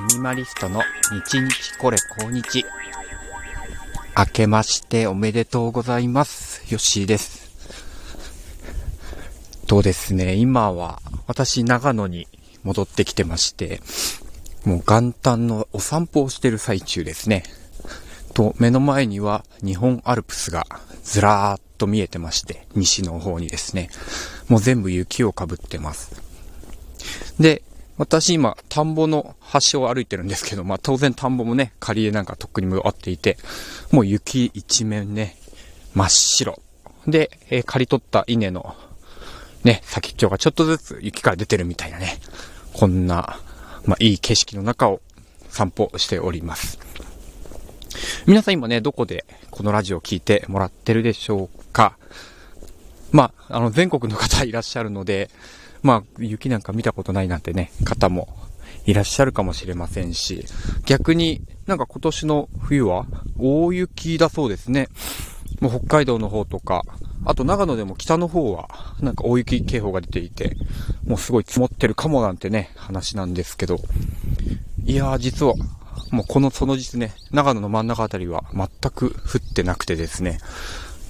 ミニマリストの日日これ今日。明けましておめでとうございます。よしです。とですね、今は私長野に戻ってきてまして、もう元旦のお散歩をしてる最中ですね。と、目の前には日本アルプスがずらーっと見えてまして、西の方にですね、もう全部雪をかぶってます。で、私今、田んぼの端を歩いてるんですけど、まあ当然田んぼもね、仮でなんかとっくに向かっていて、もう雪一面ね、真っ白。で、えー刈り取った稲の、ね、先っちょがちょっとずつ雪から出てるみたいなね、こんな、まあいい景色の中を散歩しております。皆さん今ね、どこでこのラジオを聞いてもらってるでしょうか？まあ、あの、全国の方いらっしゃるので、まあ、雪なんか見たことないなんてね、方もいらっしゃるかもしれませんし、逆になんか今年の冬は大雪だそうですね。もう北海道の方とか、あと長野でも北の方はなんか大雪警報が出ていて、もうすごい積もってるかもなんてね、話なんですけど、いやー実は、もうこのその実ね、長野の真ん中あたりは全く降ってなくてですね、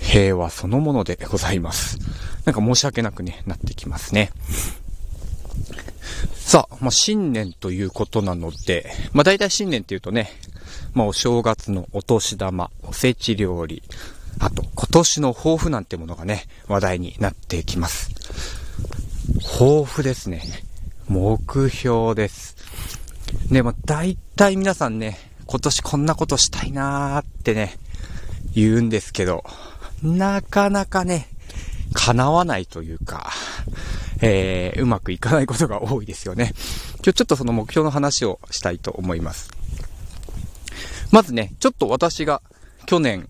平和そのものでございます。なんか申し訳なくね、なってきますね。さあ、まあ、新年ということなので、まあ、大体新年っていうとね、まあ、お正月のお年玉、おせち料理、あと、今年の抱負なんてものがね、話題になってきます。抱負ですね。目標です。ね、まあ、大体皆さんね、今年こんなことしたいなーってね、言うんですけど、なかなかね、叶わないというか、えー、うまくいかないことが多いですよね。今日ちょっとその目標の話をしたいと思います。まずね、ちょっと私が去年、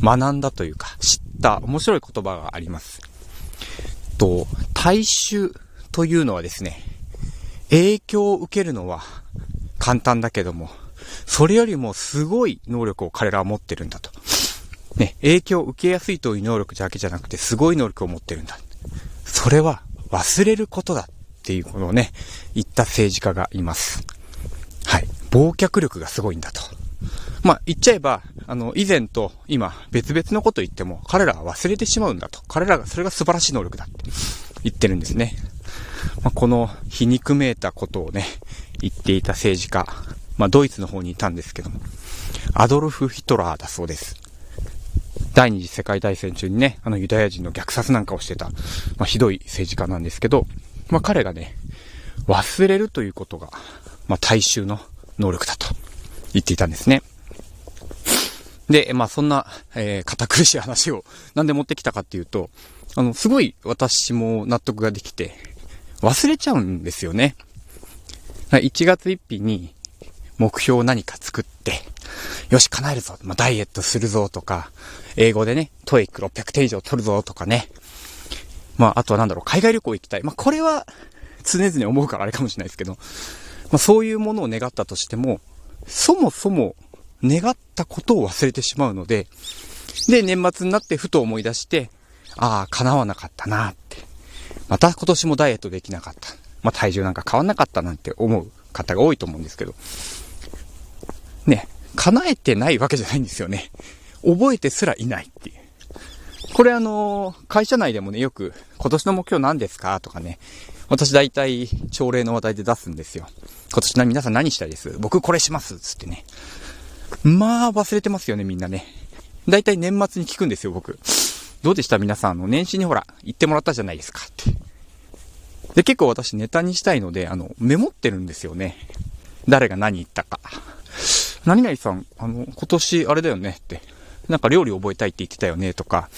学んだというか、知った面白い言葉があります。と、大衆というのはですね、影響を受けるのは簡単だけども、それよりもすごい能力を彼らは持ってるんだと。ね、影響を受けやすいという能力だけじゃなくて、すごい能力を持ってるんだ。それは忘れることだっていうことをね、言った政治家がいます。はい。忘却力がすごいんだと。まあ、言っちゃえば、あの、以前と今、別々のこと言っても、彼らは忘れてしまうんだと。彼らが、それが素晴らしい能力だって言ってるんですね。まあ、この皮肉めいたことをね、言っていた政治家、まあ、ドイツの方にいたんですけども、アドルフ・ヒトラーだそうです。第二次世界大戦中にね、あのユダヤ人の虐殺なんかをしてた、まあ、ひどい政治家なんですけど、まあ、彼がね、忘れるということが、まあ、大衆の能力だと言っていたんですね。で、まあ、そんな、えー、堅苦しい話をなんで持ってきたかっていうと、あの、すごい私も納得ができて、忘れちゃうんですよね。1月1日に目標を何か作って、よし、叶えるぞ。まあ、ダイエットするぞとか、英語でね、 TOEIC 600点以上取るぞとかね。まあ、あとはなんだろう、海外旅行行きたい。まあ、これは常々思うからあれかもしれないですけど、まあ、そういうものを願ったとしても、そもそも願ったことを忘れてしまうので、で、年末になってふと思い出して、ああ、叶わなかったなって。また今年もダイエットできなかった。まあ、体重なんか変わんなかったなんて思う方が多いと思うんですけど、ね、叶えてないわけじゃないんですよね。覚えてすらいないっていう。これあの、会社内でもね、よく、今年の目標何ですかとかね、私大体、朝礼の話題で出すんですよ。今年な、皆さん何したいです？僕これしますつってね。まあ、忘れてますよね、みんなね。大体年末に聞くんですよ、僕。どうでした？皆さん、あの、年始にほら、言ってもらったじゃないですかって。で、結構私ネタにしたいので、あの、メモってるんですよね。誰が何言ったか。何々さん、あの、今年あれだよねって。なんか料理覚えたいって言ってたよねとか、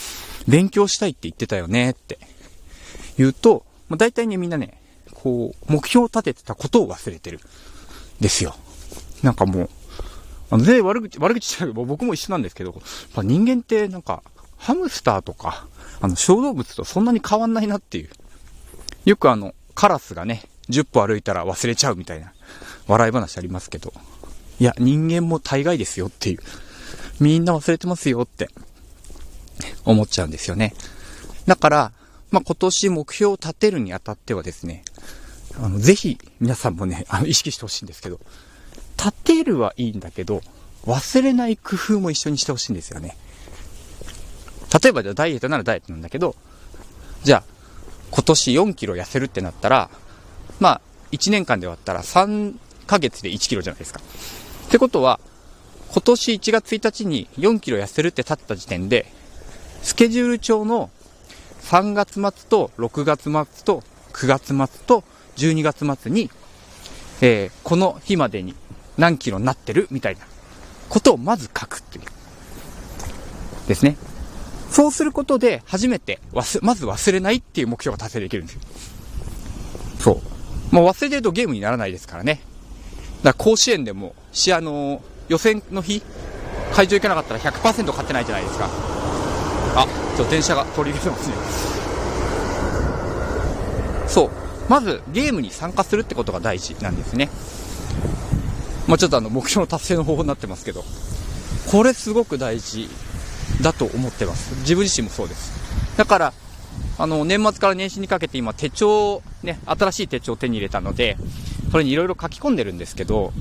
勉強したいって言ってたよねって言うと、まあ、大体ねみんなね、こう、目標を立ててたことを忘れてる。ですよ。なんかもう、あの、全然悪口、悪口じゃない僕も一緒なんですけど、まあ、人間ってなんか、ハムスターとか、あの、小動物とそんなに変わんないなっていう。よくあの、カラスがね、10歩歩いたら忘れちゃうみたいな、笑い話ありますけど、いや、人間も大概ですよっていう。みんな忘れてますよって思っちゃうんですよね。だから、まあ、今年目標を立てるにあたってはですね、あの、ぜひ皆さんもね、あの、意識してほしいんですけど、立てるはいいんだけど、忘れない工夫も一緒にしてほしいんですよね。例えばじゃダイエットならダイエットなんだけど、じゃあ、今年4キロ痩せるってなったら、まあ、1年間で割ったら3ヶ月で1キロじゃないですか。ってことは、今年1月1日に4キロ痩せるって立った時点で、スケジュール帳の3月末と6月末と9月末と12月末に、えー、この日までに何キロになってるみたいなことをまず書くっていう。ですね。そうすることで初めて忘、まず忘れないっていう目標が達成できるんですよ。そう。もう忘れてるとゲームにならないですからね。だから甲子園でも、し、あの、予選の日、会場行けなかったら100%勝ってないじゃないですか。あ、ちょっ電車が通り出てますね。そう。まず、ゲームに参加するってことが大事なんですね。まあ、ちょっとあの、目標の達成の方法になってますけど、これすごく大事だと思ってます。自分自身もそうです。だから、あの、年末から年始にかけて今手帳、ね、新しい手帳を手に入れたので、それにいろいろ書き込んでるんですけど、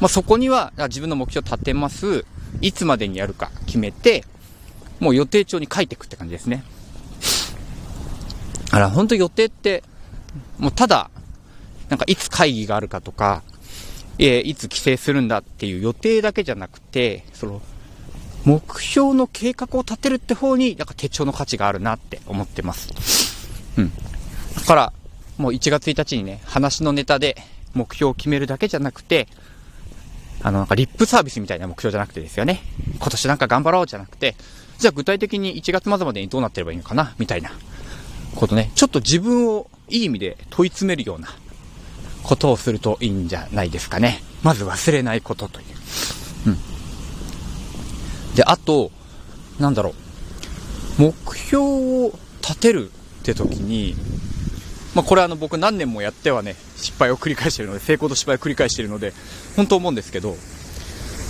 まあ、そこには自分の目標立てます。いつまでにやるか決めて、もう予定帳に書いていくって感じですね。あら、本当予定って、もうただ、なんかいつ会議があるかとか、えー、いつ帰省するんだっていう予定だけじゃなくて、その、目標の計画を立てるって方に、なんか手帳の価値があるなって思ってます。うん。だから、もう1月1日にね、話のネタで目標を決めるだけじゃなくて、あの、なんかリップサービスみたいな目標じゃなくてですよね。今年なんか頑張ろうじゃなくて、じゃあ具体的に1月末までにどうなってればいいのかなみたいなことね。ちょっと自分をいい意味で問い詰めるようなことをするといいんじゃないですかね。まず忘れないことという。うん。で、あと、なんだろう。目標を立てるって時に、まあ、これあの僕何年もやってはね、失敗を繰り返しているので、成功と失敗を繰り返しているので、本当思うんですけど、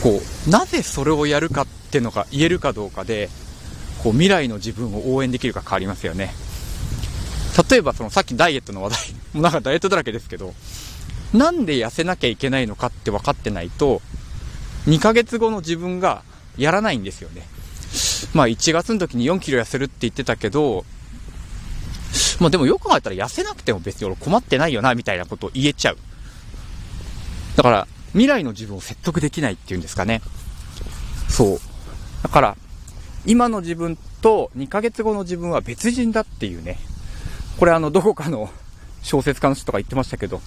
こう、なぜそれをやるかっていうのが言えるかどうかで、こう、未来の自分を応援できるか変わりますよね。例えばそのさっきダイエットの話題、もうなんかダイエットだらけですけど、なんで痩せなきゃいけないのかって分かってないと、2ヶ月後の自分がやらないんですよね。まあ1月の時に4キロ痩せるって言ってたけど、まあでもよく考えたら痩せなくても別に俺困ってないよな、みたいなことを言えちゃう。だから、未来の自分を説得できないっていうんですかね。そう。だから、今の自分と2ヶ月後の自分は別人だっていうね。これあの、どこかの小説家の人とか言ってましたけど、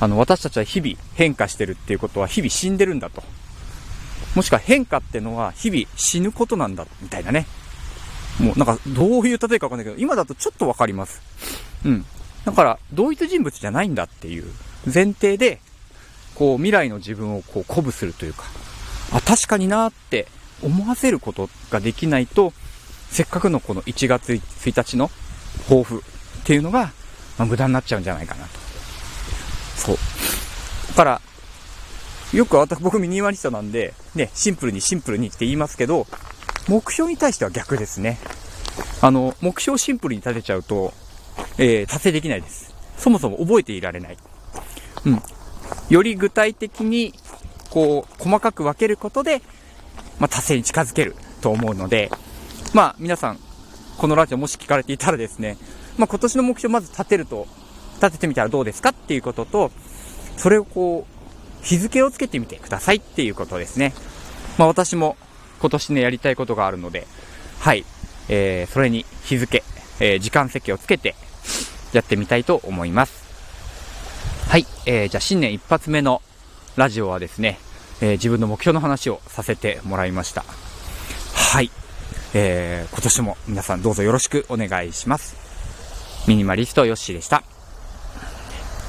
あの、私たちは日々変化してるっていうことは日々死んでるんだと。もしくは変化ってのは日々死ぬことなんだ、みたいなね。もうなんか、どういう例えかわかんないけど、今だとちょっとわかります。うん。だから、同一人物じゃないんだっていう前提で、こう、未来の自分をこう、鼓舞するというか、あ、確かになって思わせることができないと、せっかくのこの1月1日の抱負っていうのが、まあ、無駄になっちゃうんじゃないかなと。そう。だから、よく私、僕ミニマリストなんで、ね、シンプルにシンプルにって言いますけど、目標に対しては逆ですね。あの、目標をシンプルに立てちゃうと、えー、達成できないです。そもそも覚えていられない。うん。より具体的に、こう、細かく分けることで、まあ、達成に近づけると思うので、まあ、皆さん、このラジオもし聞かれていたらですね、まあ、今年の目標まず立てると、立ててみたらどうですかっていうことと、それをこう、日付をつけてみてくださいっていうことですね。まあ、私も今年ね、やりたいことがあるので、はい、えー、それに日付、えー、時間設計をつけて、やってみたいと思います。はい、えー、じゃあ新年一発目のラジオはですね、えー、自分の目標の話をさせてもらいました。はい、えー、今年も皆さんどうぞよろしくお願いします。ミニマリストヨッシーでした。